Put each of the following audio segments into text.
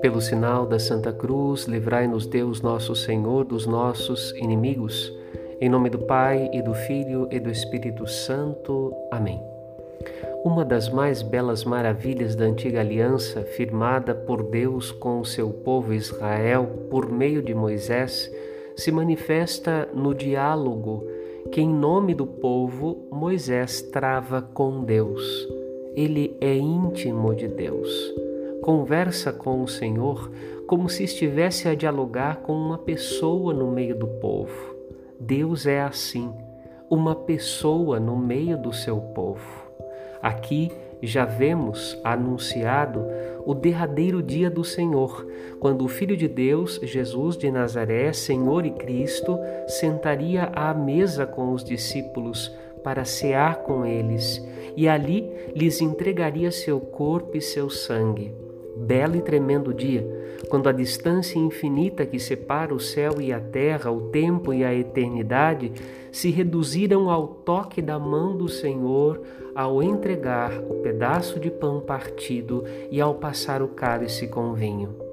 Pelo sinal da Santa Cruz, livrai-nos Deus nosso Senhor dos nossos inimigos. Em nome do Pai e do Filho e do Espírito Santo. Amém. Uma das mais belas maravilhas da antiga aliança, firmada por Deus com o seu povo Israel por meio de Moisés, se manifesta no diálogo que, em nome do povo, Moisés trava com Deus. Ele é íntimo de Deus conversa com o Senhor como se estivesse a dialogar com uma pessoa no meio do povo. Deus é assim, uma pessoa no meio do seu povo. Aqui já vemos anunciado o derradeiro dia do Senhor, quando o Filho de Deus, Jesus de Nazaré, Senhor e Cristo, sentaria à mesa com os discípulos para cear com eles e ali lhes entregaria seu corpo e seu sangue belo e tremendo dia, quando a distância infinita que separa o céu e a terra, o tempo e a eternidade, se reduziram ao toque da mão do Senhor ao entregar o pedaço de pão partido e ao passar o cálice com vinho.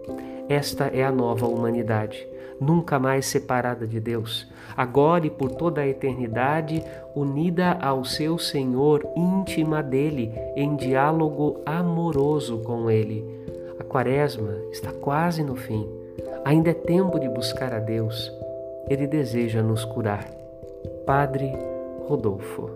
Esta é a nova humanidade, nunca mais separada de Deus, agora e por toda a eternidade, unida ao seu Senhor, íntima dele, em diálogo amoroso com ele a quaresma está quase no fim. Ainda é tempo de buscar a Deus. Ele deseja nos curar. Padre Rodolfo.